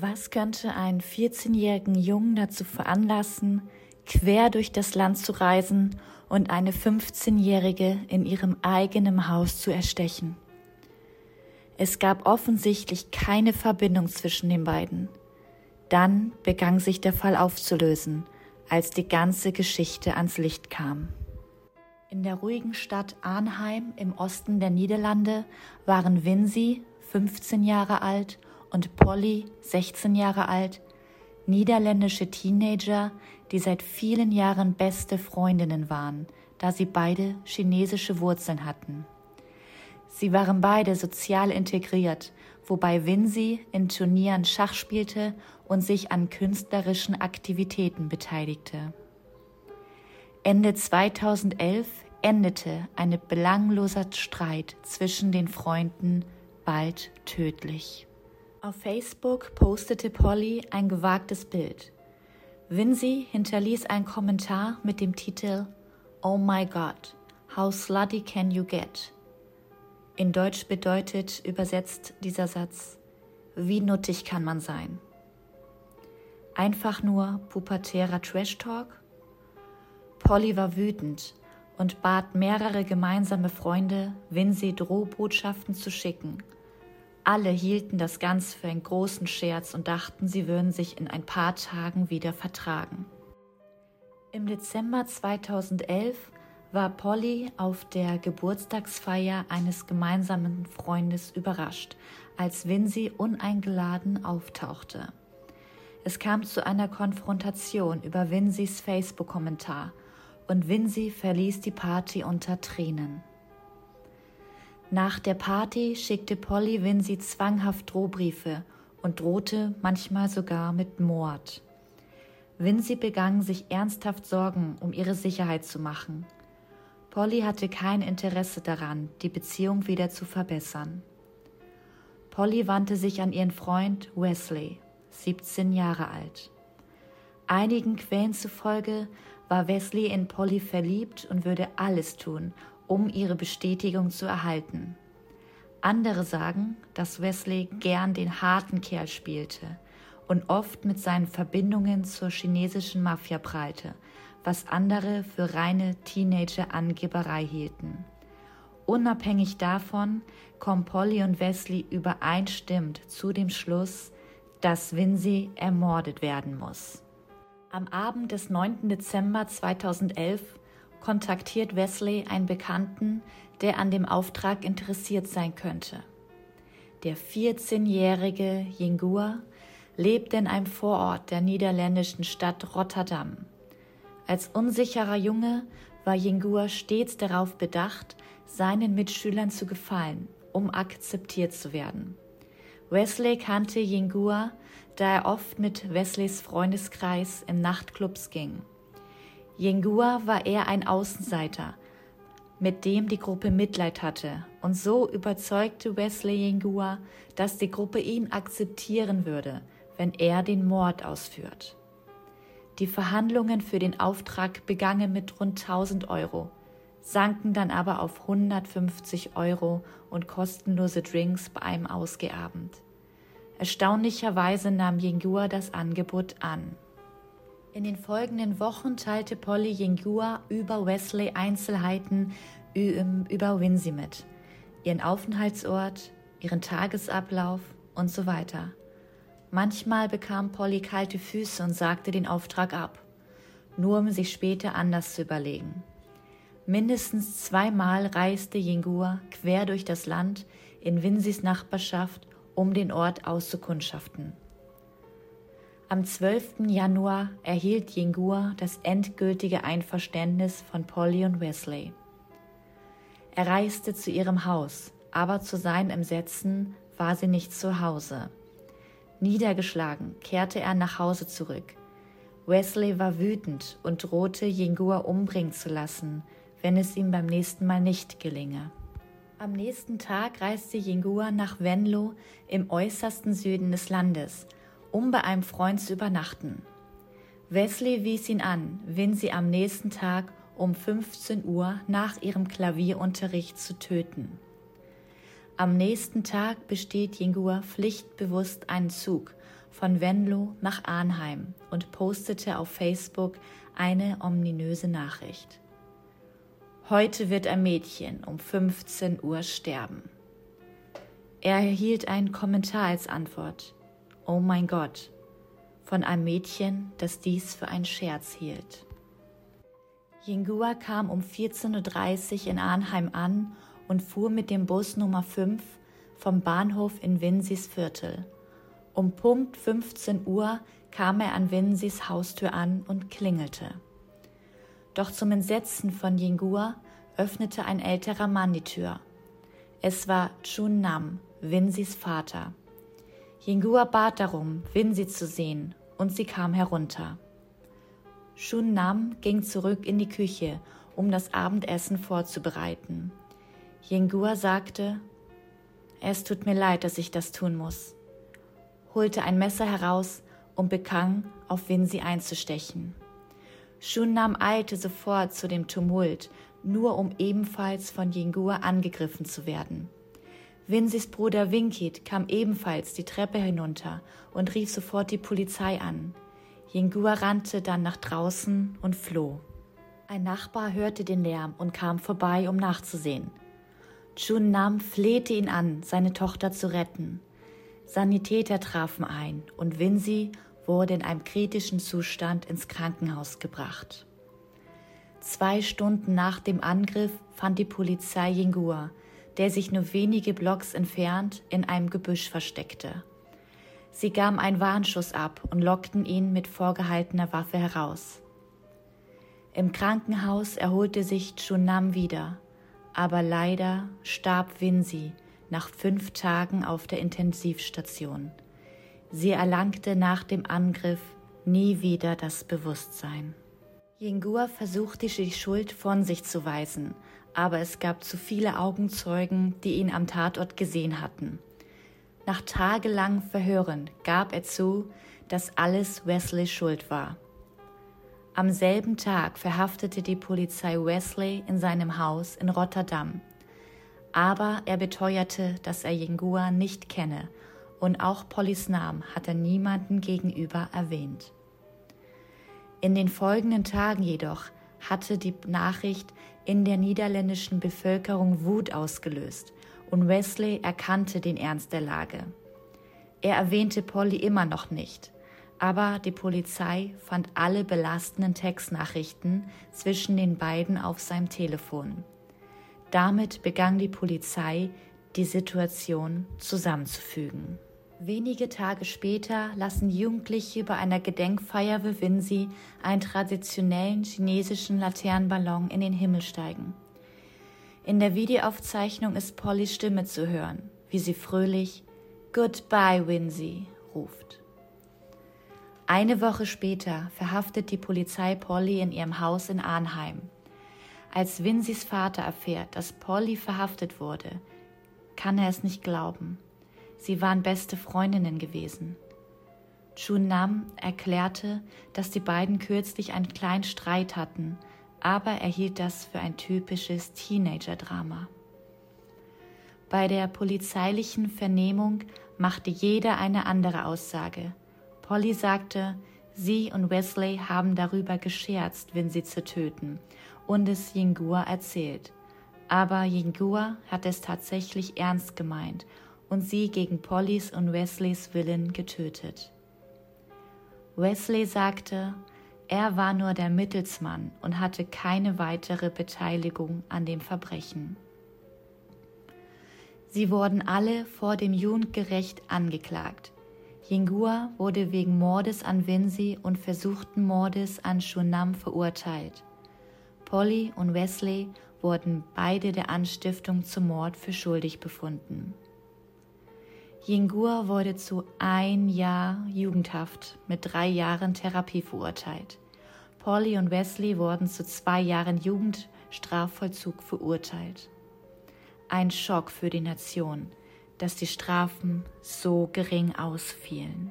Was könnte einen 14-jährigen Jungen dazu veranlassen, quer durch das Land zu reisen und eine 15-jährige in ihrem eigenen Haus zu erstechen? Es gab offensichtlich keine Verbindung zwischen den beiden. Dann begann sich der Fall aufzulösen, als die ganze Geschichte ans Licht kam. In der ruhigen Stadt Arnheim im Osten der Niederlande waren Vinci, 15 Jahre alt, und Polly, 16 Jahre alt, niederländische Teenager, die seit vielen Jahren beste Freundinnen waren, da sie beide chinesische Wurzeln hatten. Sie waren beide sozial integriert, wobei Vinci in Turnieren Schach spielte und sich an künstlerischen Aktivitäten beteiligte. Ende 2011 endete ein belangloser Streit zwischen den Freunden bald tödlich. Auf Facebook postete Polly ein gewagtes Bild. Vinci hinterließ einen Kommentar mit dem Titel Oh my God, how slutty can you get? In Deutsch bedeutet übersetzt dieser Satz, wie nuttig kann man sein? Einfach nur pubertärer Trash-Talk? Polly war wütend und bat mehrere gemeinsame Freunde, Vinci Drohbotschaften zu schicken – alle hielten das Ganze für einen großen Scherz und dachten, sie würden sich in ein paar Tagen wieder vertragen. Im Dezember 2011 war Polly auf der Geburtstagsfeier eines gemeinsamen Freundes überrascht, als Vinci uneingeladen auftauchte. Es kam zu einer Konfrontation über Vincis Facebook-Kommentar und Vinci verließ die Party unter Tränen. Nach der Party schickte Polly Vinci zwanghaft Drohbriefe und drohte manchmal sogar mit Mord. Vinci begann sich ernsthaft Sorgen um ihre Sicherheit zu machen. Polly hatte kein Interesse daran, die Beziehung wieder zu verbessern. Polly wandte sich an ihren Freund Wesley, 17 Jahre alt. Einigen Quellen zufolge war Wesley in Polly verliebt und würde alles tun, um ihre Bestätigung zu erhalten. Andere sagen, dass Wesley gern den harten Kerl spielte und oft mit seinen Verbindungen zur chinesischen Mafia prallte, was andere für reine Teenager-Angeberei hielten. Unabhängig davon kommen Polly und Wesley übereinstimmend zu dem Schluss, dass Vinci ermordet werden muss. Am Abend des 9. Dezember 2011 kontaktiert Wesley einen Bekannten, der an dem Auftrag interessiert sein könnte. Der 14-jährige Jingua lebt in einem Vorort der niederländischen Stadt Rotterdam. Als unsicherer Junge war Jingua stets darauf bedacht, seinen Mitschülern zu gefallen, um akzeptiert zu werden. Wesley kannte Jingua, da er oft mit Wesleys Freundeskreis in Nachtclubs ging. Yengua war eher ein Außenseiter, mit dem die Gruppe Mitleid hatte, und so überzeugte Wesley Yengua, dass die Gruppe ihn akzeptieren würde, wenn er den Mord ausführt. Die Verhandlungen für den Auftrag begannen mit rund 1000 Euro, sanken dann aber auf 150 Euro und kostenlose Drinks bei einem Ausgeabend. Erstaunlicherweise nahm Yengua das Angebot an. In den folgenden Wochen teilte Polly Yingua über Wesley Einzelheiten über Windsey mit, ihren Aufenthaltsort, ihren Tagesablauf und so weiter. Manchmal bekam Polly kalte Füße und sagte den Auftrag ab, nur um sich später anders zu überlegen. Mindestens zweimal reiste Yingua quer durch das Land in Winseys Nachbarschaft, um den Ort auszukundschaften. Am 12. Januar erhielt Jingua das endgültige Einverständnis von Polly und Wesley. Er reiste zu ihrem Haus, aber zu seinem Entsetzen war sie nicht zu Hause. Niedergeschlagen kehrte er nach Hause zurück. Wesley war wütend und drohte, Jingua umbringen zu lassen, wenn es ihm beim nächsten Mal nicht gelinge. Am nächsten Tag reiste Jingua nach Venlo im äußersten Süden des Landes – um bei einem Freund zu übernachten. Wesley wies ihn an, Vinci am nächsten Tag um 15 Uhr nach ihrem Klavierunterricht zu töten. Am nächsten Tag besteht Jingua pflichtbewusst einen Zug von Venlo nach Arnheim und postete auf Facebook eine ominöse Nachricht. Heute wird ein Mädchen um 15 Uhr sterben. Er erhielt einen Kommentar als Antwort. Oh mein Gott, von einem Mädchen, das dies für einen Scherz hielt. Jingua kam um 14.30 Uhr in Arnheim an und fuhr mit dem Bus Nummer 5 vom Bahnhof in Winsis Viertel. Um Punkt 15 Uhr kam er an Winsis Haustür an und klingelte. Doch zum Entsetzen von Jingua öffnete ein älterer Mann die Tür. Es war Chun Nam, Winsis Vater. Jingua bat darum, Winsi zu sehen, und sie kam herunter. Chun Nam ging zurück in die Küche, um das Abendessen vorzubereiten. Jingua sagte, es tut mir leid, dass ich das tun muss, holte ein Messer heraus und begann, auf Winsi einzustechen. Shunnam eilte sofort zu dem Tumult, nur um ebenfalls von Jingua angegriffen zu werden. Winsis Bruder Winkit kam ebenfalls die Treppe hinunter und rief sofort die Polizei an. Jingua rannte dann nach draußen und floh. Ein Nachbar hörte den Lärm und kam vorbei, um nachzusehen. Chun Nam flehte ihn an, seine Tochter zu retten. Sanitäter trafen ein und Winsi wurde in einem kritischen Zustand ins Krankenhaus gebracht. Zwei Stunden nach dem Angriff fand die Polizei Yingua, der sich nur wenige Blocks entfernt in einem Gebüsch versteckte. Sie gaben einen Warnschuss ab und lockten ihn mit vorgehaltener Waffe heraus. Im Krankenhaus erholte sich Chunam wieder aber leider starb Winsi nach fünf Tagen auf der Intensivstation. Sie erlangte nach dem Angriff nie wieder das Bewusstsein. Jingua versuchte die Schuld von sich zu weisen, aber es gab zu viele Augenzeugen, die ihn am Tatort gesehen hatten. Nach tagelangen Verhören gab er zu, dass alles Wesley Schuld war. Am selben Tag verhaftete die Polizei Wesley in seinem Haus in Rotterdam. Aber er beteuerte, dass er Jingua nicht kenne und auch Pollys Namen hat er niemanden gegenüber erwähnt. In den folgenden Tagen jedoch hatte die Nachricht in der niederländischen Bevölkerung Wut ausgelöst und Wesley erkannte den Ernst der Lage. Er erwähnte Polly immer noch nicht, aber die Polizei fand alle belastenden Textnachrichten zwischen den beiden auf seinem Telefon. Damit begann die Polizei, die Situation zusammenzufügen. Wenige Tage später lassen Jugendliche bei einer Gedenkfeier für Winsi einen traditionellen chinesischen Laternenballon in den Himmel steigen. In der Videoaufzeichnung ist Pollys Stimme zu hören, wie sie fröhlich Goodbye, Winsi ruft. Eine Woche später verhaftet die Polizei Polly in ihrem Haus in Arnheim. Als Vincys Vater erfährt, dass Polly verhaftet wurde, kann er es nicht glauben. Sie waren beste Freundinnen gewesen. Chun Nam erklärte, dass die beiden kürzlich einen kleinen Streit hatten, aber er hielt das für ein typisches Teenager-Drama. Bei der polizeilichen Vernehmung machte jeder eine andere Aussage – Polly sagte, sie und Wesley haben darüber gescherzt, Vinci zu töten und es Yingua erzählt. Aber Yingua hat es tatsächlich ernst gemeint und sie gegen Pollys und Wesleys Willen getötet. Wesley sagte, er war nur der Mittelsmann und hatte keine weitere Beteiligung an dem Verbrechen. Sie wurden alle vor dem Jugendgericht angeklagt. Yingua wurde wegen Mordes an Vinci und versuchten Mordes an Shunam verurteilt. Polly und Wesley wurden beide der Anstiftung zum Mord für schuldig befunden. Yingua wurde zu ein Jahr Jugendhaft mit drei Jahren Therapie verurteilt. Polly und Wesley wurden zu zwei Jahren Jugendstrafvollzug verurteilt. Ein Schock für die Nation, dass die Strafen so gering ausfielen.